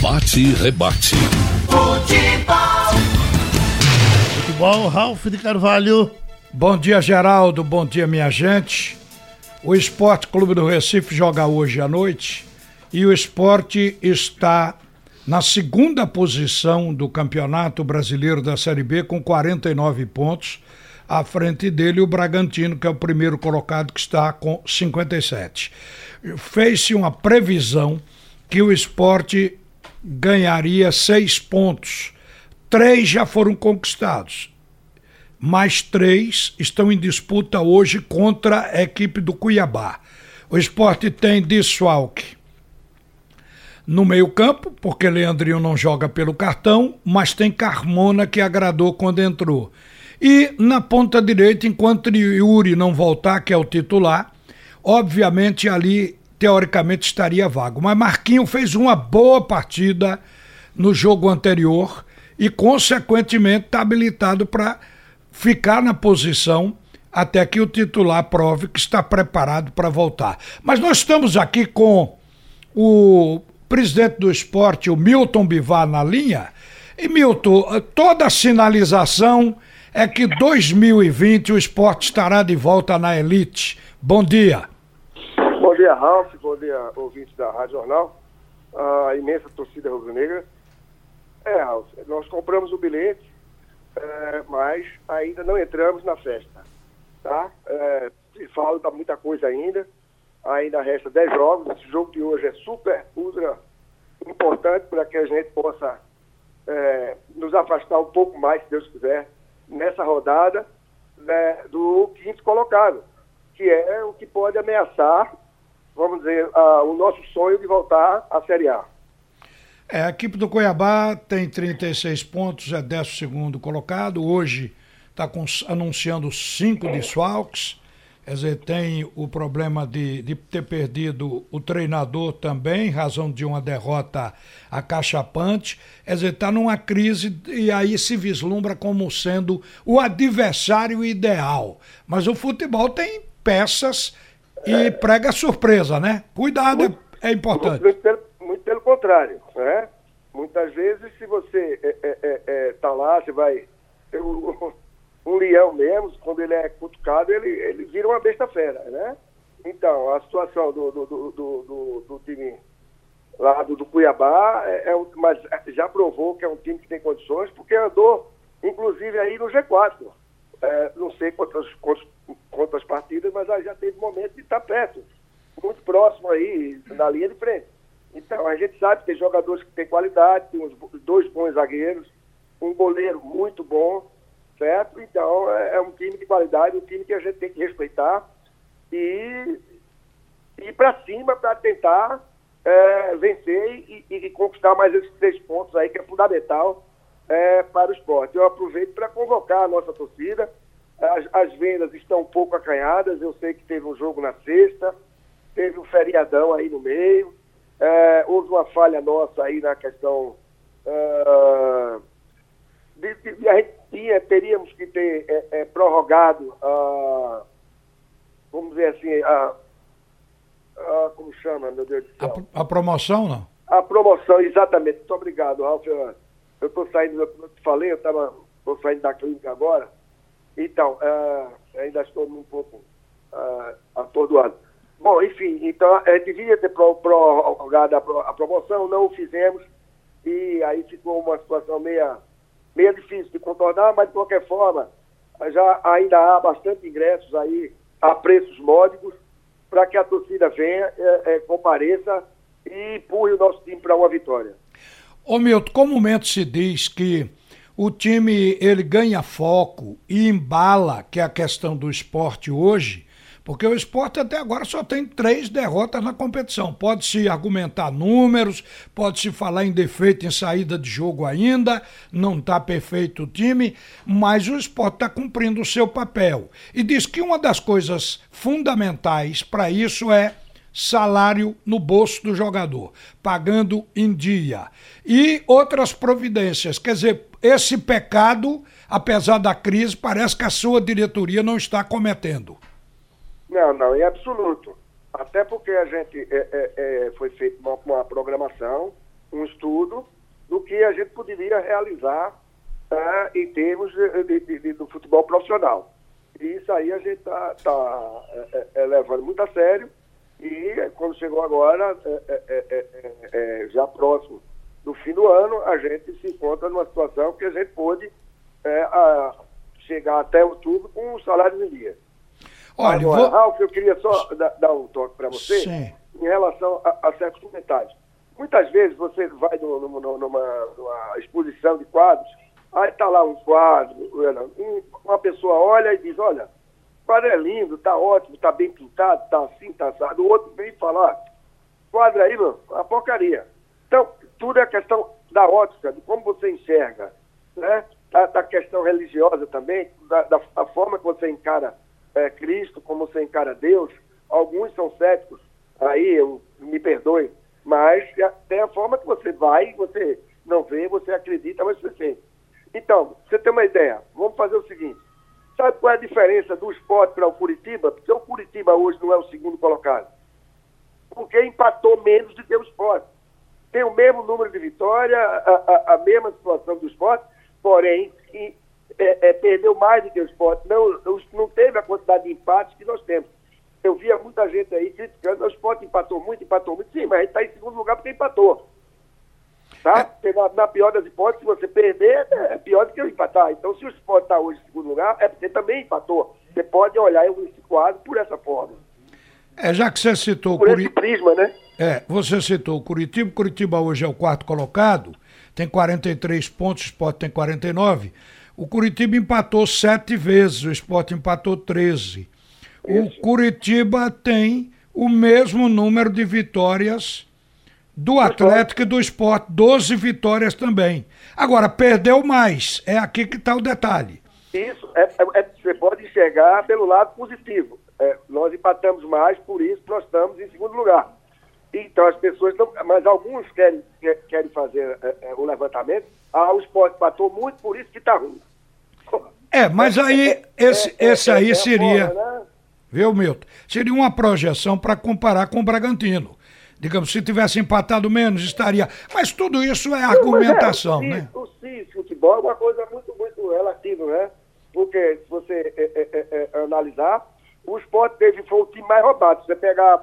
Bate e rebate. Futebol. Futebol, Ralf de Carvalho. Bom dia, Geraldo. Bom dia, minha gente. O Esporte Clube do Recife joga hoje à noite e o esporte está na segunda posição do Campeonato Brasileiro da Série B com 49 pontos. À frente dele, o Bragantino, que é o primeiro colocado, que está com 57. Fez-se uma previsão que o esporte ganharia seis pontos. Três já foram conquistados. Mais três estão em disputa hoje contra a equipe do Cuiabá. O esporte tem desfalque no meio-campo, porque Leandrinho não joga pelo cartão, mas tem Carmona que agradou quando entrou. E na ponta direita, enquanto Yuri não voltar, que é o titular, obviamente ali teoricamente estaria vago. Mas Marquinho fez uma boa partida no jogo anterior e, consequentemente, está habilitado para ficar na posição até que o titular prove que está preparado para voltar. Mas nós estamos aqui com o presidente do esporte, o Milton Bivar, na linha. E, Milton, toda a sinalização é que 2020 o esporte estará de volta na elite. Bom dia dia, Ralf. Bom dia, ouvintes da Rádio Jornal. A imensa torcida rubro-negra. É, Ralf, nós compramos o bilhete, é, mas ainda não entramos na festa. Tá? É, falta muita coisa ainda. Ainda resta 10 jogos. Esse jogo de hoje é super, ultra importante para que a gente possa é, nos afastar um pouco mais, se Deus quiser, nessa rodada né, do quinto colocado, que é o que pode ameaçar vamos dizer, uh, o nosso sonho de voltar à Série A. É, a equipe do Cuiabá tem 36 pontos, é 12 colocado. Hoje está anunciando cinco desfalques. Quer dizer, tem o problema de, de ter perdido o treinador também, em razão de uma derrota acachapante. Quer dizer, está numa crise e aí se vislumbra como sendo o adversário ideal. Mas o futebol tem peças e prega surpresa, né? Cuidado muito, é, importante. Muito pelo, muito pelo, contrário, né? Muitas vezes, se você é, é, é, é lá, você vai. Um, um leão mesmo, quando ele é cutucado, ele, ele vira uma besta fera, né? Então, a situação do, do, do, do, do time lá do, do Cuiabá, é, é, mas já provou que é um time que tem condições, porque andou, inclusive, aí no G4. É, não sei quantas, quantas, partidas, mas já teve momento de estar perto, muito próximo aí, na linha de frente. Então, a gente sabe que tem jogadores que têm qualidade, tem uns, dois bons zagueiros, um goleiro muito bom, certo? Então, é, é um time de qualidade, um time que a gente tem que respeitar e ir para cima para tentar é, vencer e, e, e, conquistar mais esses três pontos aí, que é fundamental é, para o esporte. Eu aproveito para convocar a nossa torcida. As, as, vendas estão um pouco acanhadas. Eu sei que teve um jogo na sexta, teve um feriadão aí no meio. É, houve uma falha nossa aí na questão. Uh, de, de, a gente tinha, teríamos que ter é, é, prorrogado, uh, vamos dizer assim, a, como chama, meu Deus do céu? A, a promoção, não? A promoção, exatamente. Muito obrigado, Ralf. Eu estou saindo, como eu te falei, eu estava saindo da clínica agora. Então, uh, ainda estou um pouco uh, atordoado. Bom, enfim, então a devia ter prorrogado a, a promoção, não o fizemos, e aí ficou uma situação meia, meia difícil de contornar, mas de qualquer forma, já ainda há bastante ingressos aí a preços módicos para que a torcida venha, é, é, compareça e empurre o nosso time para uma vitória. Ô Milton, comumente se diz que o time ele ganha foco e embala, que é a questão do esporte hoje, porque o esporte até agora só tem três derrotas na competição. Pode-se argumentar números, pode-se falar em defeito em saída de jogo ainda, não está perfeito o time, mas o esporte está cumprindo o seu papel. E diz que uma das coisas fundamentais para isso é salário no bolso do jogador, pagando em dia. E outras providências. Quer dizer, esse pecado, apesar da crise, parece que a sua diretoria não está cometendo. Não, não, em absoluto. Até porque a gente é, é, é, foi feita uma, uma, programação, um estudo, que a gente poderia realizar tá, em termos de, de, de, do futebol profissional. E isso aí a gente está tá, é, é, é, levando muito a sério e quando chegou agora, é, já próximo do fim do ano, a gente se encontra numa situação que a gente pôde a, chegar até outubro com o salário em dia. Olha, Agora, vou... Ralf, eu queria só dar, dar um toque para você Sim. em relação a, a, certos comentários. Muitas vezes você vai numa, numa, numa exposição de quadros, aí está lá um quadro, uma pessoa olha e diz, olha, quadro é lindo, está ótimo, está bem pintado, está assim, está assado. O outro vem falar, quadro aí, meu, uma porcaria. Então, tudo é questão da ótica, de como você enxerga, né? Da, da questão religiosa também, da, da, da forma que você encara é, Cristo, como você encara Deus. Alguns são céticos, aí eu, me perdoe, mas tem a forma que você vai, você não vê, você acredita, mas você sente. Então, você tem uma ideia, vamos fazer o seguinte. Sabe qual é a diferença do esporte para o Curitiba? Porque o Curitiba hoje não é o segundo colocado. Porque empatou menos do que o esporte. Tem o mesmo número de vitórias, a, a, a mesma situação do esporte, porém, é, é, perdeu mais do que o esporte. Não, não teve a quantidade de empates que nós temos. Eu via muita gente aí criticando, o esporte empatou muito, empatou muito. Sim, mas está em segundo lugar porque empatou. Tá? É. Na, na, pior das hipóteses, se você perder, é pior do que eu empatar. Então, se o esporte está hoje em segundo lugar, é porque também empatou. Você pode olhar esse quadro por essa forma. É, já que você citou por esse prisma, né? É, você citou o Curitiba. Curitiba hoje é o quarto colocado, tem 43 pontos, o Sport tem 49. O Curitiba empatou sete vezes, o Sport empatou 13. O Curitiba tem o mesmo número de vitórias do Atlético e do Sport, 12 vitórias também. Agora, perdeu mais, é aqui que está o detalhe. Isso, é, é, é, você pode enxergar pelo lado positivo. É, nós empatamos mais, por isso nós estamos em segundo lugar. Então as pessoas não. Mas alguns querem, querem fazer é, é, o levantamento. Ah, o esporte empatou muito, por isso que está ruim. É, mas aí, esse, esse aí seria. Né? Viu, Milton? Seria uma projeção para comparar com o Bragantino. Digamos, se tivesse empatado menos, estaria. Mas tudo isso é argumentação, é, né? O sim, futebol é uma coisa muito, muito relativa, né? Porque se você é, é, é, é analisar, o esporte teve, foi o time mais roubado. Você pegar.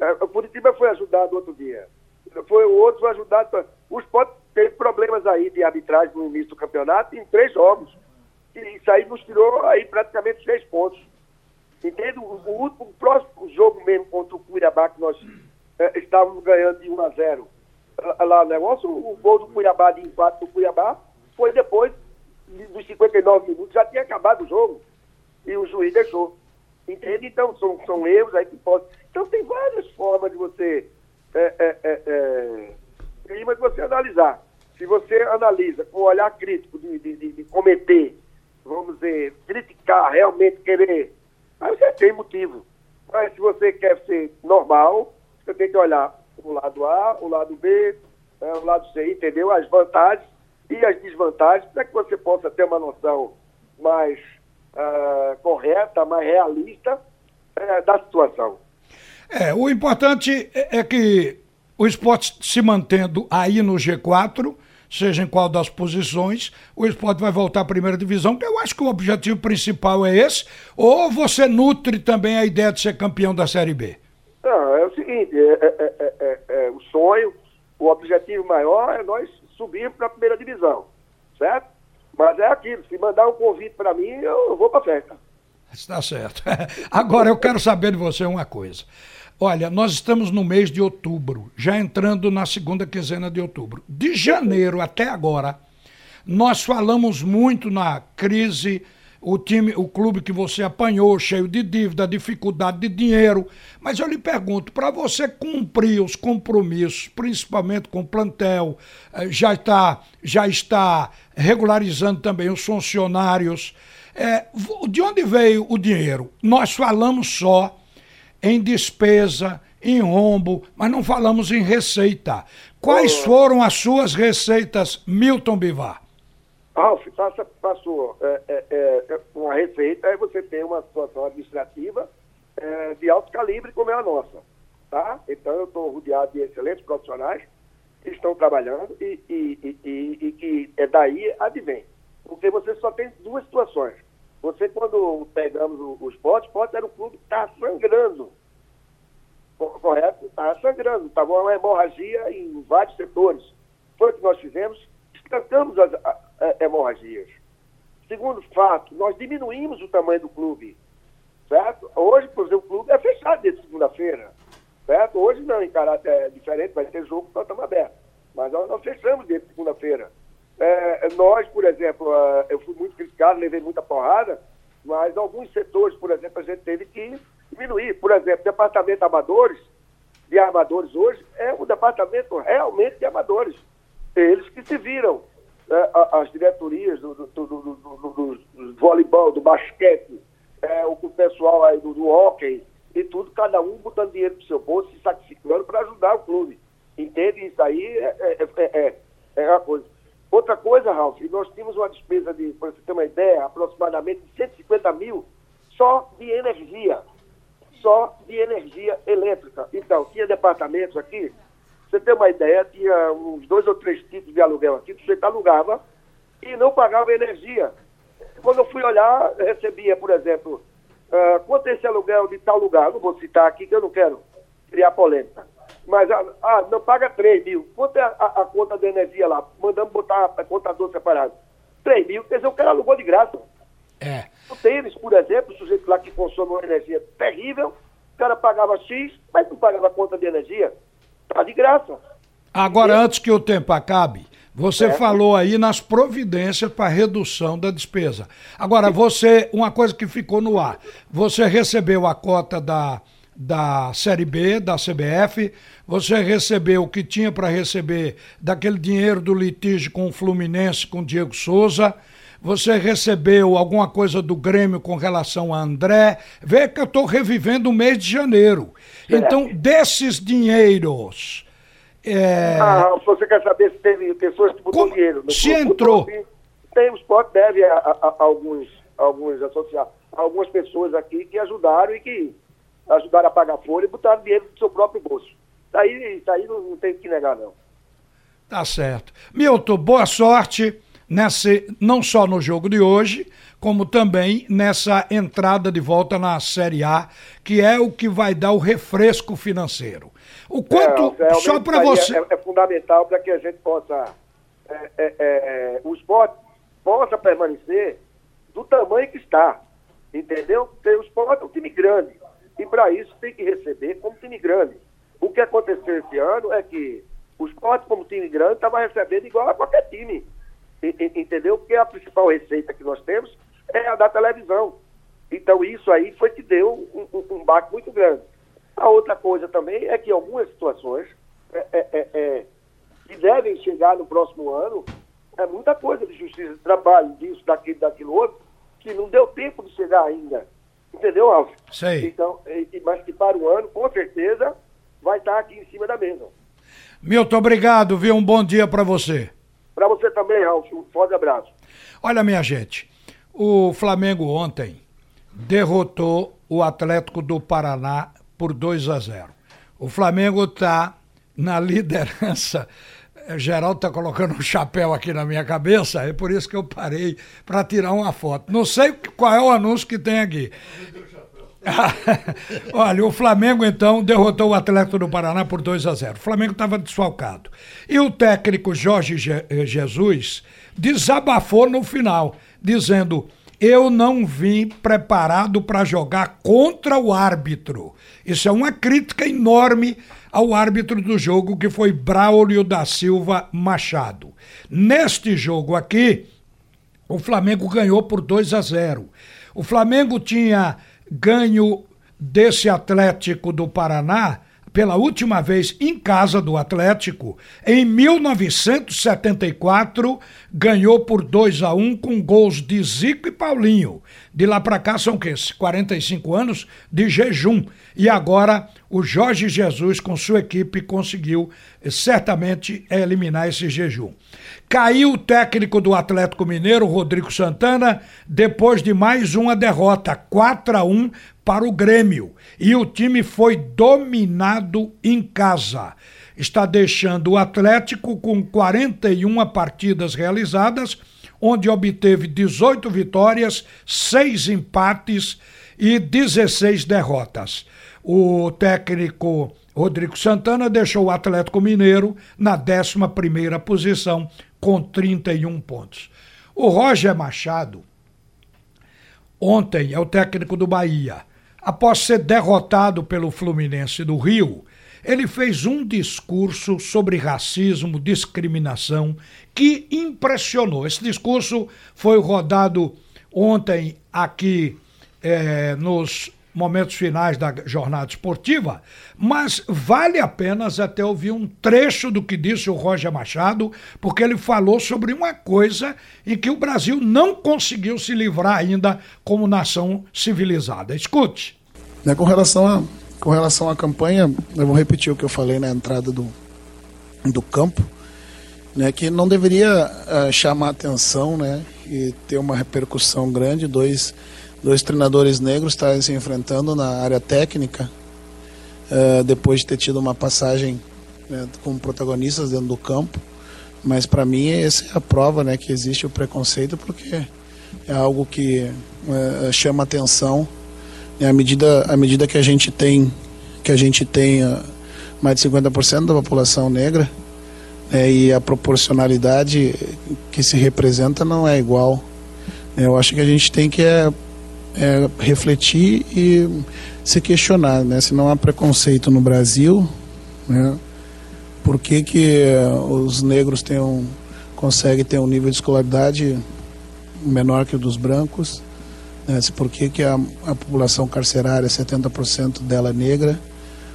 É, o Curitiba foi ajudado outro dia. Foi o outro ajudado. O esporte teve problemas aí de arbitragem no início do campeonato em três jogos. E isso aí nos tirou aí praticamente seis pontos. Entende? O, o, o próximo jogo mesmo contra o Cuiabá, que nós é, estávamos ganhando de 1 a 0 lá o negócio, o gol do Cuiabá de empate do Cuiabá foi depois dos 59 minutos, já tinha acabado o jogo. E o juiz deixou. Entende? Então, são, são erros aí que podem. Então, tem várias formas de você. É, é, é, é, de você analisar. Se você analisa com um olhar crítico de, de, de, de cometer vamos dizer, criticar, realmente querer, aí você tem motivo. Mas se você quer ser normal, você tem que olhar o lado A, o lado B, é, o lado C, entendeu? As vantagens e as desvantagens, para que você possa ter uma noção mais uh, correta, mais realista uh, da situação. É, o importante é, é que o esporte se mantendo aí no G4 seja em qual das posições, o esporte vai voltar à primeira divisão, que eu acho que o objetivo principal é esse, ou você nutre também a ideia de ser campeão da Série B? É é, é, é, é o sonho, o objetivo maior é nós subirmos para a primeira divisão, certo? Mas é aquilo, se mandar um convite para mim, eu vou para a festa. Está certo. Agora eu quero saber de você uma coisa. Olha, nós estamos no mês de outubro, já entrando na segunda quinzena de outubro. De janeiro até agora, nós falamos muito na crise, o time, o clube que você apanhou, cheio de dívida, dificuldade de dinheiro. Mas eu lhe pergunto, para você cumprir os compromissos, principalmente com o plantel, eh, já está, já está regularizando também os funcionários. É, de onde veio o dinheiro? Nós falamos só em despesa, em rombo, mas não falamos em receita. Quais foram as suas receitas, Milton Bivar? Ralf, passa, passou é, é, é, uma receita, aí você tem uma situação administrativa é, de alto calibre como é a nossa. Tá? Então eu estou rodeado de excelentes profissionais estão trabalhando e, e, e, e que é daí advém. Porque você só tem duas situações. Você, quando pegamos o, o esporte, era um clube que estava sangrando. Correto? Estava sangrando. Estava uma hemorragia em vários setores. Foi o que nós fizemos. Estancamos as hemorragias. Segundo fato, nós diminuímos o tamanho do clube. Certo? Hoje, por exemplo, o clube é fechado desde segunda-feira. Certo? Hoje não, em caráter diferente, vai ter jogo, nós estamos abertos. Mas nós, nós fechamos desde segunda-feira. É, nós, por exemplo, é, eu fui muito criticado, levei muita porrada, mas alguns setores, por exemplo, a gente teve que diminuir. Por exemplo, departamento amadores, de armadores hoje, é um departamento realmente de amadores. Eles que se viram, né, as diretorias do, do, do, do, do voleibol, do basquete, é, o pessoal aí do, hockey e tudo, cada um botando dinheiro pro seu bolso, se sacrificando para ajudar o clube. Entende? Isso aí é, é, é, é uma coisa. Outra coisa, Ralf, nós tínhamos uma despesa de, para você ter uma ideia, aproximadamente 150 mil só de energia. Só de energia elétrica. Então, tinha departamentos aqui, você ter uma ideia, tinha uns dois ou três tipos de aluguel aqui, que você alugava e não pagava energia. Quando eu fui olhar, recebia, por exemplo, uh, quanto é esse aluguel de tal lugar? Não vou citar aqui, que eu não quero criar polêmica. Mas, ah, ah, não paga 3 mil. Quanto é a, a, conta de energia lá? Mandamos botar a contador separado. 3 mil, quer dizer, o cara alugou de graça. É. O tênis, por exemplo, o sujeito lá que consome uma energia terrível, o cara pagava X, mas não pagava a conta de energia. Tá de graça. Agora, antes que o tempo acabe, você é. falou aí nas providências para redução da despesa. Agora, você, uma coisa que ficou no ar, você recebeu a cota da da Série B, da CBF, você recebeu o que tinha para receber daquele dinheiro do litígio com o Fluminense, com o Diego Souza, você recebeu alguma coisa do Grêmio com relação a André. Vê que eu estou revivendo o mês de janeiro. Então, desses dinheiros. É... Ah, você quer saber se teve pessoas que botou dinheiro? Se entrou. Tem, o Sport deve a, a, a, alguns, alguns associados, algumas pessoas aqui que ajudaram e que ajudaram a pagar folha e botaram dinheiro do seu próprio bolso. Isso aí, isso aí não, não tem que negar, não. Tá certo. Milton, boa sorte nesse, não só no jogo de hoje, como também nessa entrada de volta na Série A, que é o que vai dar o refresco financeiro. O quanto, é, só para você... É, é, fundamental para que a gente possa, é, é, é, o esporte possa permanecer do tamanho que está, entendeu? Porque o esporte é um time grande, e para isso tem que receber como time grande. O que aconteceu esse ano é que o esporte, como time grande, estava recebendo igual a qualquer time. Entendeu? Porque a principal receita que nós temos é a da televisão. Então isso aí foi que deu um, um, um baque muito grande. A outra coisa também é que algumas situações é, é, é, é, que devem chegar no próximo ano, é muita coisa de justiça de trabalho, disso, daquilo, daquilo outro, que não deu tempo de chegar ainda. Entendeu, Alves? Sei. Então, mas que para o ano, com certeza, vai estar aqui em cima da mesa. Milton, obrigado, viu? Um bom dia para você. Para você também, Alves. Um forte abraço. Olha, minha gente, o Flamengo ontem derrotou o Atlético do Paraná por 2 a 0. O Flamengo está na liderança é, Geraldo está colocando um chapéu aqui na minha cabeça, é por isso que eu parei para tirar uma foto. Não sei qual é o anúncio que tem aqui. Olha, o Flamengo então derrotou o Atlético do Paraná por 2 a 0. O Flamengo estava desfalcado. E o técnico Jorge Je eh, Jesus desabafou no final, dizendo: Eu não vim preparado para jogar contra o árbitro. Isso é uma crítica enorme ao árbitro do jogo, que foi Braulio da Silva Machado. Neste jogo aqui, o Flamengo ganhou por 2 a 0. O Flamengo tinha ganho desse Atlético do Paraná pela última vez em casa do Atlético, em 1974, ganhou por 2 a 1 com gols de Zico e Paulinho. De lá para cá são que 45 anos de jejum. E agora o Jorge Jesus com sua equipe conseguiu eh, certamente eliminar esse jejum. Caiu o técnico do Atlético Mineiro, Rodrigo Santana, depois de mais uma derrota, 4 a 1 para o Grêmio. E o time foi dominado em casa. está deixando o Atlético com 41 partidas realizadas, onde obteve 18 vitórias, 6 empates e 16 derrotas. O técnico Rodrigo Santana deixou o Atlético Mineiro na 11 posição com 31 pontos. O Roger Machado, ontem é o técnico do Bahia, após ser derrotado pelo Fluminense do Rio, ele fez um discurso sobre racismo, discriminação, que impressionou. Esse discurso foi rodado ontem aqui é, nos momentos finais da jornada esportiva, mas vale a pena até ouvir um trecho do que disse o Roger Machado, porque ele falou sobre uma coisa em que o Brasil não conseguiu se livrar ainda como nação civilizada. Escute. Né, com, relação a, com relação à campanha, eu vou repetir o que eu falei na entrada do, do campo, né, que não deveria uh, chamar atenção né, e ter uma repercussão grande, dois dois treinadores negros estarem se enfrentando na área técnica, uh, depois de ter tido uma passagem né, como protagonistas dentro do campo. Mas para mim essa é a prova né, que existe o preconceito, porque é algo que uh, chama atenção. Né, à, medida, à medida que a gente tem, que a gente tem uh, mais de 50% da população negra, né, e a proporcionalidade que se representa não é igual. Eu acho que a gente tem que é, é, refletir e se questionar, né? Se não há preconceito no Brasil, né? Por que, que os negros têm um, conseguem ter um nível de escolaridade menor que o dos brancos? Né? Por que, que a, a população carcerária, 70% dela é negra?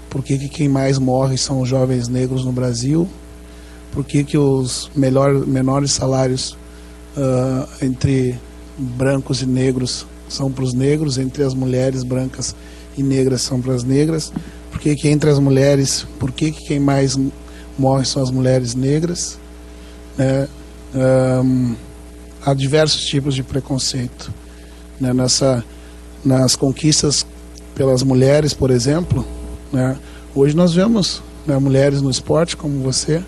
Por que, que quem mais morre são os jovens negros no Brasil? Por que, que os melhor, menores salários uh, entre brancos e negros são para os negros, entre as mulheres brancas e negras são para as negras. Por que, que entre as mulheres, por que, que quem mais morre são as mulheres negras? Né? Um, há diversos tipos de preconceito. Né? Nessa, nas conquistas pelas mulheres, por exemplo, né? hoje nós vemos né, mulheres no esporte como você,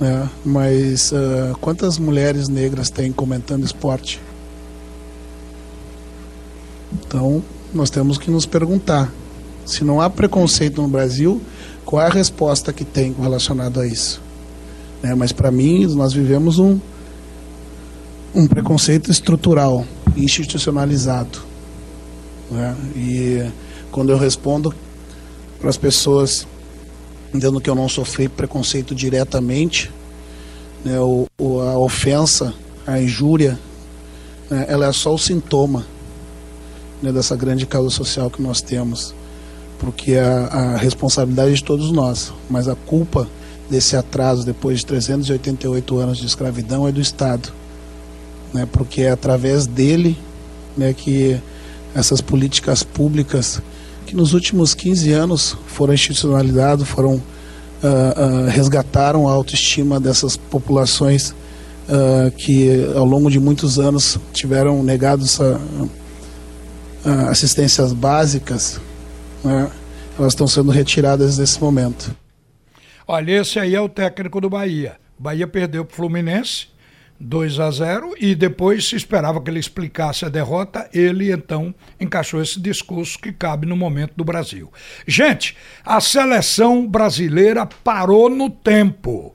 né? mas uh, quantas mulheres negras tem comentando esporte? Então, nós temos que nos perguntar: se não há preconceito no Brasil, qual é a resposta que tem relacionado a isso? Né? Mas, para mim, nós vivemos um, um preconceito estrutural, institucionalizado. Né? E quando eu respondo para as pessoas dizendo que eu não sofri preconceito diretamente, né, o, a ofensa, a injúria, né, ela é só o sintoma né, dessa grande causa social que nós temos, porque a, a responsabilidade é de todos nós, mas a culpa desse atraso depois de 388 anos de escravidão é do Estado, né, porque é através dele né, que essas políticas públicas que nos últimos 15 anos foram institucionalizadas, foram uh, uh, resgataram a autoestima dessas populações uh, que ao longo de muitos anos tiveram negado essa assistências básicas, né, elas estão sendo retiradas nesse momento. Olha, esse aí é o técnico do Bahia. Bahia perdeu para o Fluminense 2 a 0 e depois se esperava que ele explicasse a derrota, ele então encaixou esse discurso que cabe no momento do Brasil. Gente, a seleção brasileira parou no tempo.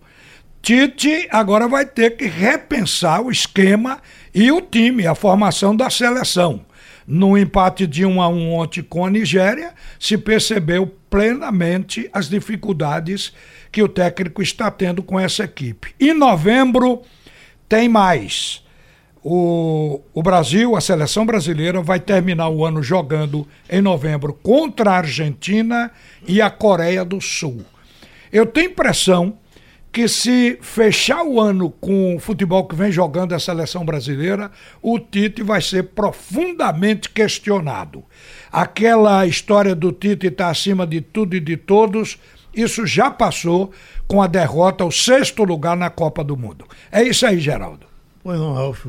Tite agora vai ter que repensar o esquema e o time, a formação da seleção. No empate de 1 a 1 ontem com a Nigéria, se percebeu plenamente as dificuldades que o técnico está tendo com essa equipe. Em novembro tem mais. O, o Brasil, a seleção brasileira, vai terminar o ano jogando em novembro contra a Argentina e a Coreia do Sul. Eu tenho impressão que se fechar o ano com o futebol que vem jogando a seleção brasileira, o Tite vai ser profundamente questionado. Aquela história do Tite estar acima de tudo e de todos, isso já passou com a derrota ao sexto lugar na Copa do Mundo. É isso aí, Geraldo. Pois não, Ralf.